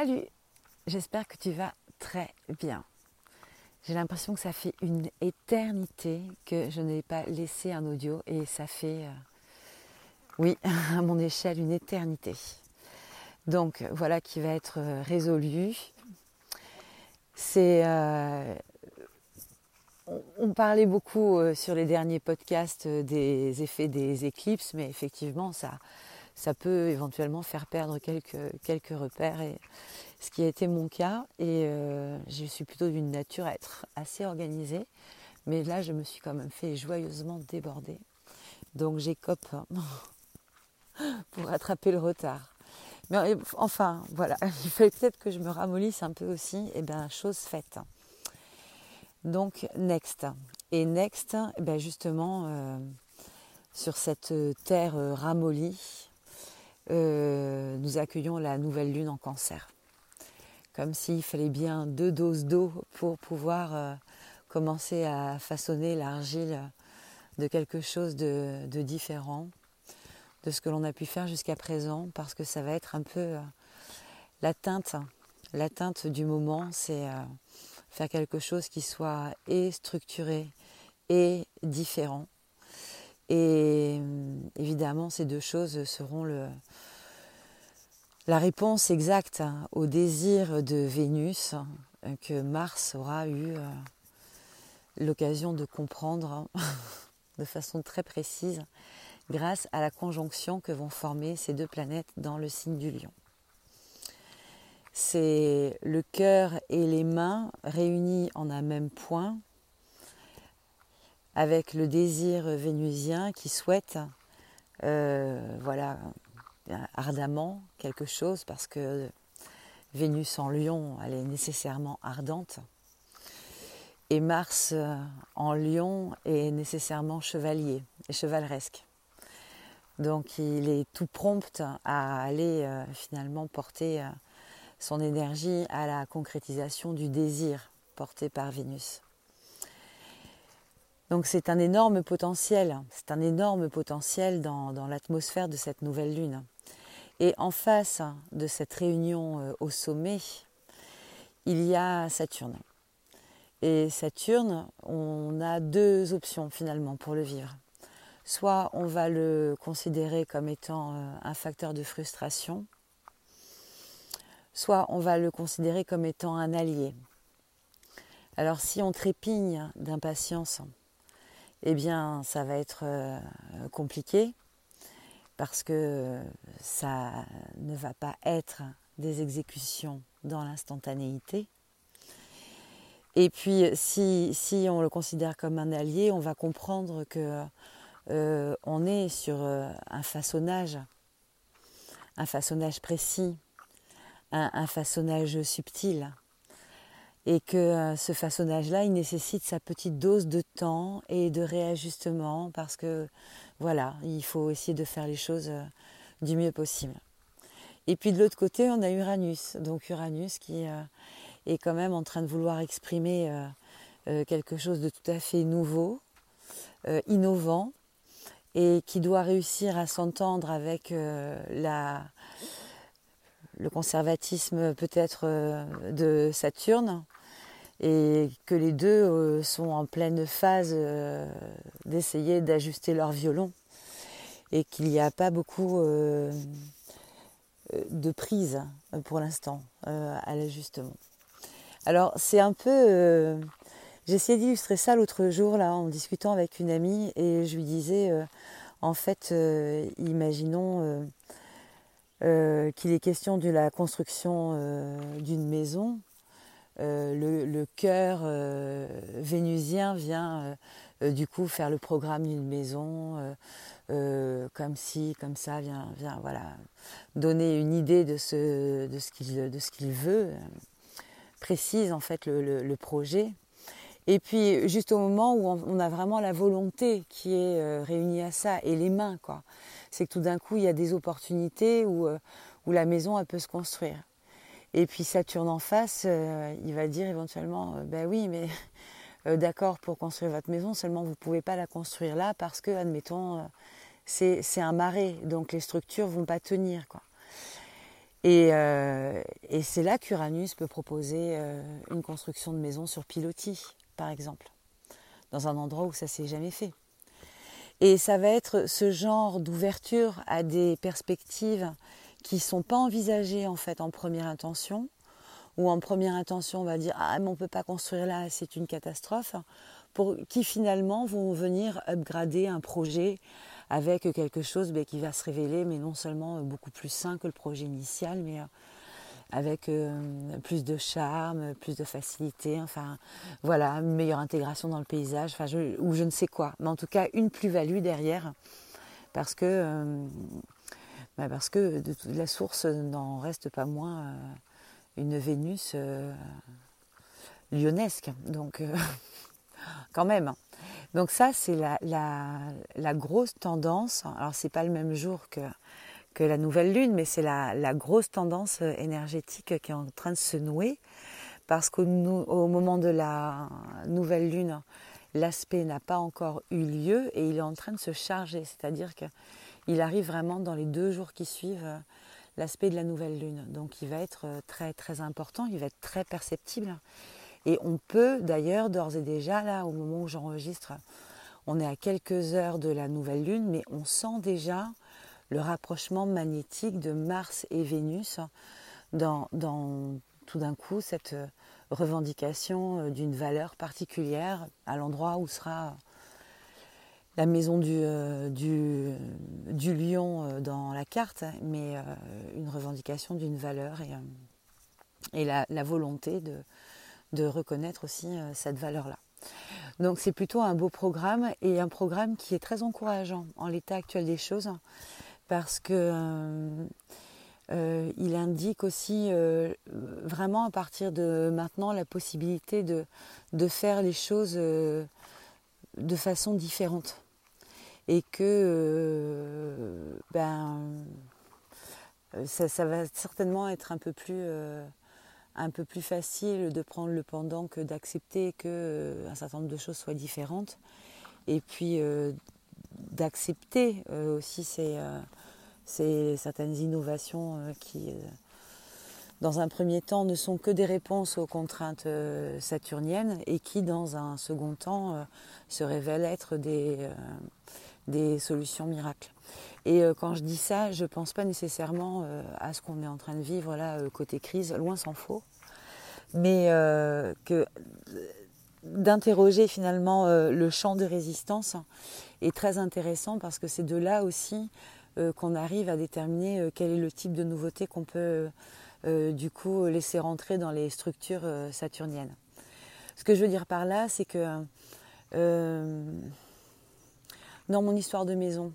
Salut, j'espère que tu vas très bien. J'ai l'impression que ça fait une éternité que je n'ai pas laissé un audio et ça fait, euh, oui, à mon échelle, une éternité. Donc voilà qui va être euh, résolu. C'est, euh, on, parlait beaucoup sur les derniers podcasts des effets des éclipses, mais effectivement ça, ça peut éventuellement faire perdre quelques, quelques repères, et, ce qui a été mon cas. Et euh, je suis plutôt d'une nature à être assez organisée, mais là je me suis quand même fait joyeusement déborder. Donc j'écope hein, pour rattraper le retard. Mais enfin, voilà, il fallait peut-être que je me ramollisse un peu aussi. Et bien, chose faite. Donc, next. Et next, eh ben justement, euh, sur cette terre ramollie, euh, nous accueillons la nouvelle lune en cancer. Comme s'il fallait bien deux doses d'eau pour pouvoir euh, commencer à façonner l'argile de quelque chose de, différent de ce que l'on a pu faire jusqu'à présent, parce que ça va être un peu euh, la teinte, la teinte du moment, c'est faire quelque chose qui soit et structuré et différent et euh, évidemment, ces deux choses seront la réponse exacte au désir de Vénus que Mars aura eu euh, l'occasion de comprendre de façon très précise grâce à la conjonction que vont former ces deux planètes dans le signe du lion. C'est le cœur et les mains réunis en un même point avec le désir vénusien qui souhaite, euh, voilà, ardemment quelque chose parce que Vénus en lion, elle est nécessairement ardente. Et Mars euh, en lion est nécessairement chevalier et chevaleresque. Donc il est tout prompt à aller euh, finalement porter son énergie à la concrétisation du désir porté par Vénus. Donc c'est un énorme potentiel, c'est un énorme potentiel dans, l'atmosphère de cette nouvelle lune. Et en face de cette réunion euh, au sommet, il y a Saturne. Et Saturne, on a deux options finalement pour le vivre. Soit on va le considérer comme étant euh, un facteur de frustration, soit on va le considérer comme étant un allié. Alors si on trépigne d'impatience, eh bien ça va être euh, compliqué parce que ça ne va pas être des exécutions dans l'instantanéité. Et puis si, on le considère comme un allié, on va comprendre que euh, on est sur euh, un façonnage, un façonnage précis, un façonnage subtil et que euh, ce façonnage-là, il nécessite sa petite dose de temps et de réajustement parce que voilà, il faut essayer de faire les choses euh, du mieux possible. Et puis de l'autre côté, on a Uranus, donc Uranus qui euh, est quand même en train de vouloir exprimer quelque chose de tout à fait nouveau, innovant, et qui doit réussir à s'entendre avec la, le conservatisme peut-être de Saturne, et que les deux euh, sont en pleine phase euh, d'essayer d'ajuster leur violon et qu'il n'y a pas beaucoup euh, de prise pour l'instant à l'ajustement. Alors c'est un peu... J'ai essayé d'illustrer ça l'autre jour là en discutant avec une amie et je lui disais en fait imaginons qu'il est question de la construction d'une maison euh, le, cœur euh, vénusien vient euh, du coup faire le programme d'une maison, comme si, comme ça, vient, vient voilà, donner une idée de ce, de ce qu'il veut, précise en fait le, projet. Et puis juste au moment où on, a vraiment la volonté qui est réunie à ça et les mains, quoi, c'est que tout d'un coup il y a des opportunités où, où la maison peut se construire. Et puis Saturne en face, euh, il va dire éventuellement, ben oui, mais euh, d'accord pour construire votre maison, seulement vous ne pouvez pas la construire là parce que, admettons, c'est un marais, donc les structures ne vont pas tenir. Quoi. Et, et c'est là qu'Uranus peut proposer une construction de maison sur pilotis, par exemple, dans un endroit où ça s'est jamais fait. Et ça va être ce genre d'ouverture à des perspectives qui ne sont pas envisagées en fait en première intention, ou en première intention on va dire ah mais on ne peut pas construire là, c'est une catastrophe, pour qui finalement vont venir upgrader un projet avec quelque chose ben, qui va se révéler mais non seulement beaucoup plus sain que le projet initial, mais euh, avec euh, plus de charme, plus de facilité, enfin voilà, une meilleure intégration dans le paysage, enfin ou je ne sais quoi, mais en tout cas une plus-value derrière, parce que euh, bah, parce que de, la source n'en reste pas moins euh, une Vénus lyonnesque, donc quand même. Donc ça c'est la, la, la, grosse tendance. Alors c'est pas le même jour que que la nouvelle lune, mais c'est la, grosse tendance énergétique qui est en train de se nouer, parce qu'au au moment de la nouvelle lune, l'aspect n'a pas encore eu lieu et il est en train de se charger, c'est-à-dire qu'il arrive vraiment dans les deux jours qui suivent euh, l'aspect de la nouvelle lune. Donc il va être euh, très très important, il va être très perceptible. Et on peut d'ailleurs d'ores et déjà, là, au moment où j'enregistre, on est à quelques heures de la nouvelle lune, mais on sent déjà le rapprochement magnétique de Mars et Vénus dans, tout d'un coup cette revendication euh, d'une valeur particulière à l'endroit où sera la maison du, euh, lion euh, dans la carte, mais une revendication d'une valeur et, la, volonté de, reconnaître aussi cette valeur-là. Donc c'est plutôt un beau programme et un programme qui est très encourageant en l'état actuel des choses parce que euh, euh, il indique aussi euh, vraiment à partir de maintenant la possibilité de faire les choses de façon différente et que ben ça, ça, va certainement être un peu plus un peu plus facile de prendre le pendant que d'accepter que un certain nombre de choses soient différentes. Et puis d'accepter aussi ces c'est certaines innovations euh, qui, euh, dans un premier temps, ne sont que des réponses aux contraintes euh, saturniennes et qui, dans un second temps, se révèlent être des, des solutions miracles. Et quand je dis ça, je ne pense pas nécessairement à ce qu'on est en train de vivre là côté crise, loin s'en faut, mais que d'interroger finalement le champ de résistance est très intéressant parce que c'est de là aussi euh, qu'on arrive à déterminer euh, quel est le type de nouveauté qu'on peut euh, du coup laisser rentrer dans les structures saturniennes. Ce que je veux dire par là, c'est que dans mon histoire de maison,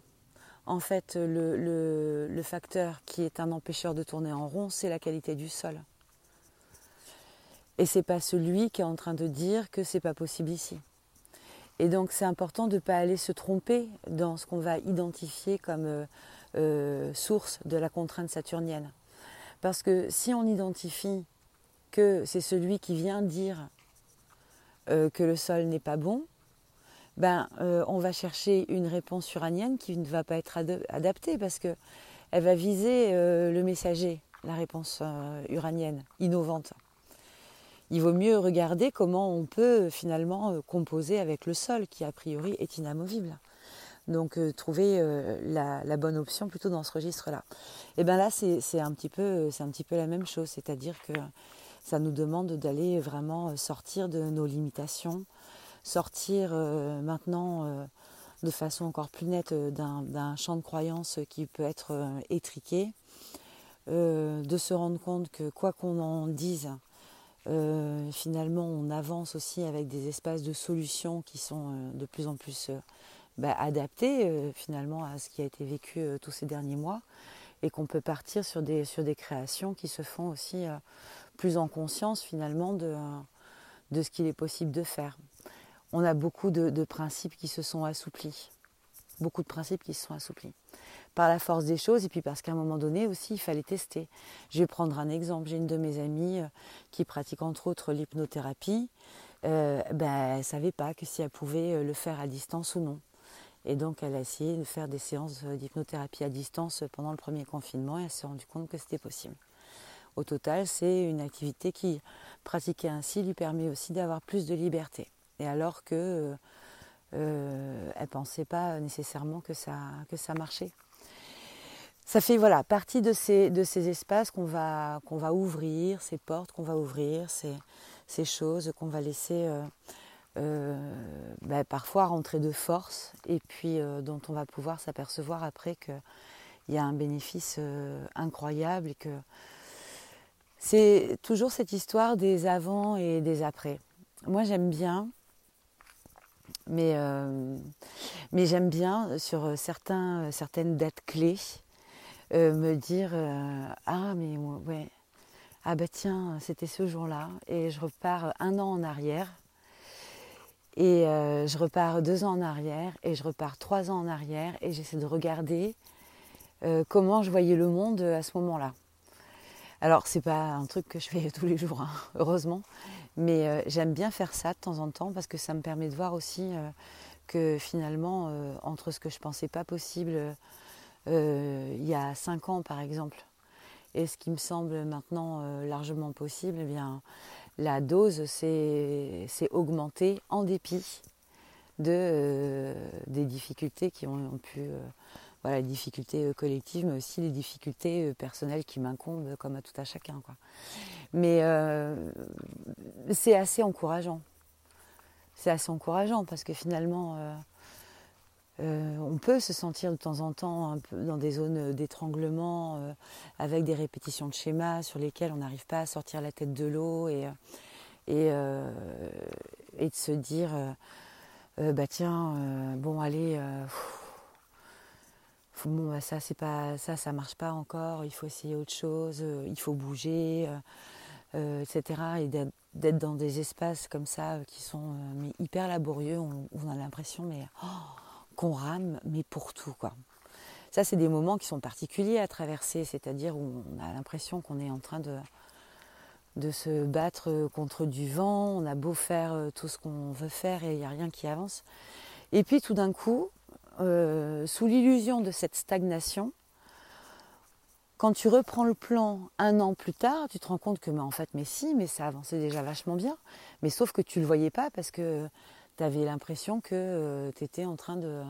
en fait, le, facteur qui est un empêcheur de tourner en rond, c'est la qualité du sol. Et c'est pas celui qui est en train de dire que c'est pas possible ici. Et donc c'est important de ne pas aller se tromper dans ce qu'on va identifier comme euh, euh, source de la contrainte saturnienne. Parce que si on identifie que c'est celui qui vient dire euh, que le sol n'est pas bon, ben, on va chercher une réponse uranienne qui ne va pas être adaptée parce qu'elle va viser le messager, la réponse uranienne, innovante il vaut mieux regarder comment on peut finalement euh, composer avec le sol qui a priori est inamovible. Donc euh, trouver euh, la, bonne option plutôt dans ce registre-là. Et bien là c'est un, un petit peu la même chose, c'est-à-dire que ça nous demande d'aller vraiment sortir de nos limitations, sortir maintenant de façon encore plus nette d'un champ de croyance qui peut être étriqué, de se rendre compte que quoi qu'on en dise, euh, finalement, on avance aussi avec des espaces de solutions qui sont euh, de plus en plus euh, bah, adaptés finalement à ce qui a été vécu tous ces derniers mois et qu'on peut partir sur des, sur des créations qui se font aussi plus en conscience finalement de, de ce qu'il est possible de faire. On a beaucoup de, principes qui se sont assouplis, beaucoup de principes qui se sont assouplis par la force des choses et puis parce qu'à un moment donné aussi il fallait tester. Je vais prendre un exemple. J'ai une de mes amies euh, qui pratique entre autres l'hypnothérapie. Euh, ben, elle ne savait pas que si elle pouvait euh, le faire à distance ou non. Et donc elle a essayé de faire des séances d'hypnothérapie à distance pendant le premier confinement et elle s'est rendue compte que c'était possible. au total, c'est une activité qui, pratiquée ainsi, lui permet aussi d'avoir plus de liberté. Alors que euh, elle ne pensait pas nécessairement que ça, que ça marchait. Ça fait voilà partie de ces, de ces espaces qu'on va, qu'on va ouvrir, ces portes qu'on va ouvrir, ces, ces choses qu'on va laisser euh, euh, ben, parfois rentrer de force et puis dont on va pouvoir s'apercevoir après qu'il y a un bénéfice incroyable et que c'est toujours cette histoire des avant et des après. Moi j'aime bien mais, euh, mais j'aime bien sur certains, certaines dates clés euh, me dire euh, ah mais ouais. Ah bah tiens c'était ce jour-là. Et je repars un an en arrière. Et je repars deux ans en arrière et je repars trois ans en arrière et j'essaie de regarder comment je voyais le monde à ce moment-là. Alors c'est pas un truc que je fais tous les jours, hein, heureusement, mais euh, j'aime bien faire ça de temps en temps parce que ça me permet de voir aussi euh, que finalement, euh, entre ce que je pensais pas possible il y a cinq ans par exemple, et ce qui me semble maintenant largement possible, eh bien, la dose s'est augmentée en dépit de, des difficultés qui ont, pu voilà, les difficultés collectives, mais aussi les difficultés personnelles qui m'incombent, comme à tout à chacun. Quoi. Mais euh, c'est assez encourageant. C'est assez encourageant parce que finalement, euh, euh, on peut se sentir de temps en temps dans des zones d'étranglement avec des répétitions de schémas sur lesquels on n'arrive pas à sortir la tête de l'eau et, et, et, de se dire bah tiens, bon allez. bon, bah, ça c'est pas ça ça marche pas encore il faut essayer autre chose il faut bouger etc. Et d'être dans des espaces comme ça euh, qui sont euh, mais hyper laborieux, on, on a l'impression mais oh, qu'on rame, mais pour tout quoi. Ça, c'est des moments qui sont particuliers à traverser, c'est-à-dire où on a l'impression qu'on est en train de, de se battre contre du vent, on a beau faire tout ce qu'on veut faire et il n'y a rien qui avance. Et puis tout d'un coup, sous l'illusion de cette stagnation, quand tu reprends le plan un an plus tard, tu te rends compte que en fait, mais si, mais ça avançait déjà vachement bien. Mais sauf que tu ne le voyais pas parce que tu avais l'impression que euh, tu étais en train de.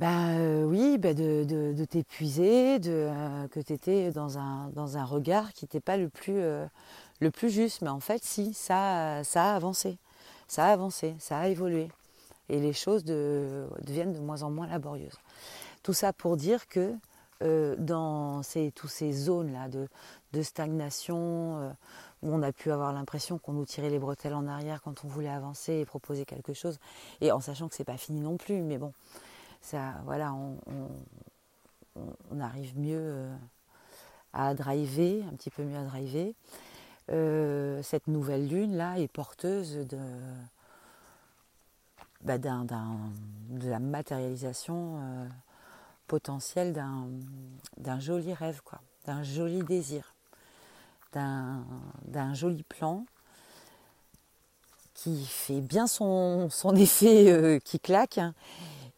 Ben oui, ben de, t'épuiser, de, euh, que tu étais dans un, dans un regard qui n'était pas le plus, le plus juste. Mais en fait, si, ça, ça a avancé. Ça a avancé, ça a évolué. Et les choses deviennent de moins en moins laborieuses. Tout ça pour dire que euh, dans ces, toutes ces zones-là de, stagnation, euh, où on a pu avoir l'impression qu'on nous tirait les bretelles en arrière quand on voulait avancer et proposer quelque chose, et en sachant que c'est pas fini non plus, mais bon, ça, voilà, on, arrive mieux euh, à driver, un petit peu mieux à driver. cette nouvelle lune là est porteuse de, bah, de la matérialisation potentiel d'un joli rêve, quoi, d'un joli désir, d'un joli plan qui fait bien son, effet euh, qui claque hein,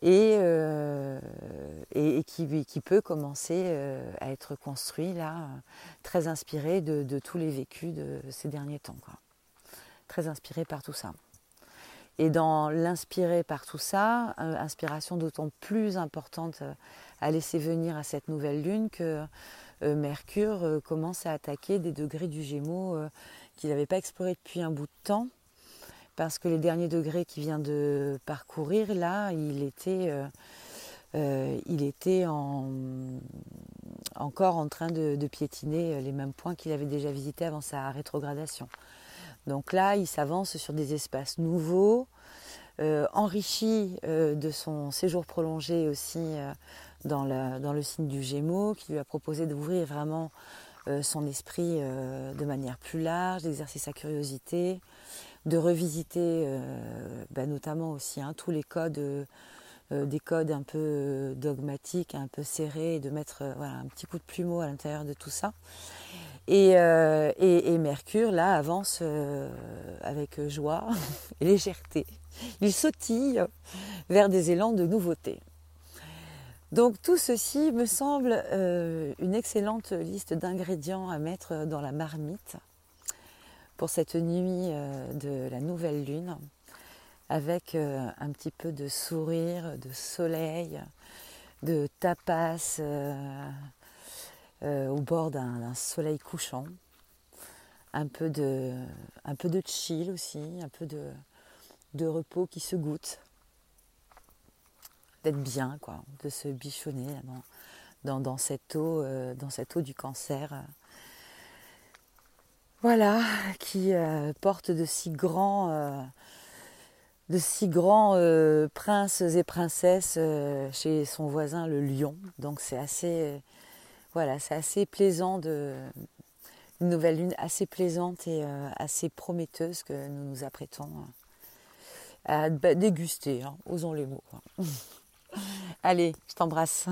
euh, et, et, qui, peut commencer euh, à être construit là, très inspiré de, tous les vécus de ces derniers temps. Très inspiré par tout ça. Et dans l'inspirer par tout ça, euh, inspiration d'autant plus importante euh, à laisser venir à cette nouvelle lune que euh, Mercure commence à attaquer des degrés du Gémeaux qu'il n'avait pas exploré depuis un bout de temps. Parce que les derniers degrés qu'il vient de parcourir, là, il était, il était encore en train de, de piétiner les mêmes points qu'il avait déjà visités avant sa rétrogradation. Donc là, il s'avance sur des espaces nouveaux, euh, enrichis euh, de son séjour prolongé aussi euh, dans, le signe du Gémeaux, qui lui a proposé d'ouvrir vraiment son esprit de manière plus large, d'exercer sa curiosité, de revisiter bah, notamment aussi hein, tous les codes des codes un peu dogmatiques, un peu serrés, de mettre un petit coup de plumeau à l'intérieur de tout ça. Euh, et, Mercure, là, avance euh, avec joie et légèreté. Il sautille vers des élans de nouveauté. Donc tout ceci me semble euh, une excellente liste d'ingrédients à mettre dans la marmite pour cette nuit de la nouvelle lune, avec un petit peu de sourire, de soleil, de tapas au bord d'un soleil couchant, un peu de, un peu de chill aussi, un peu de, repos qui se goûte d'être bien, quoi, de se bichonner dans, cette eau, euh, dans cette eau du cancer. Voilà, qui euh, porte de si grands, euh, de si grands princes et princesses chez son voisin le lion. Donc c'est assez, voilà, c'est assez plaisant de une nouvelle lune assez plaisante et assez prometteuse que nous nous apprêtons à déguster, hein, osons les mots. Allez, je t'embrasse.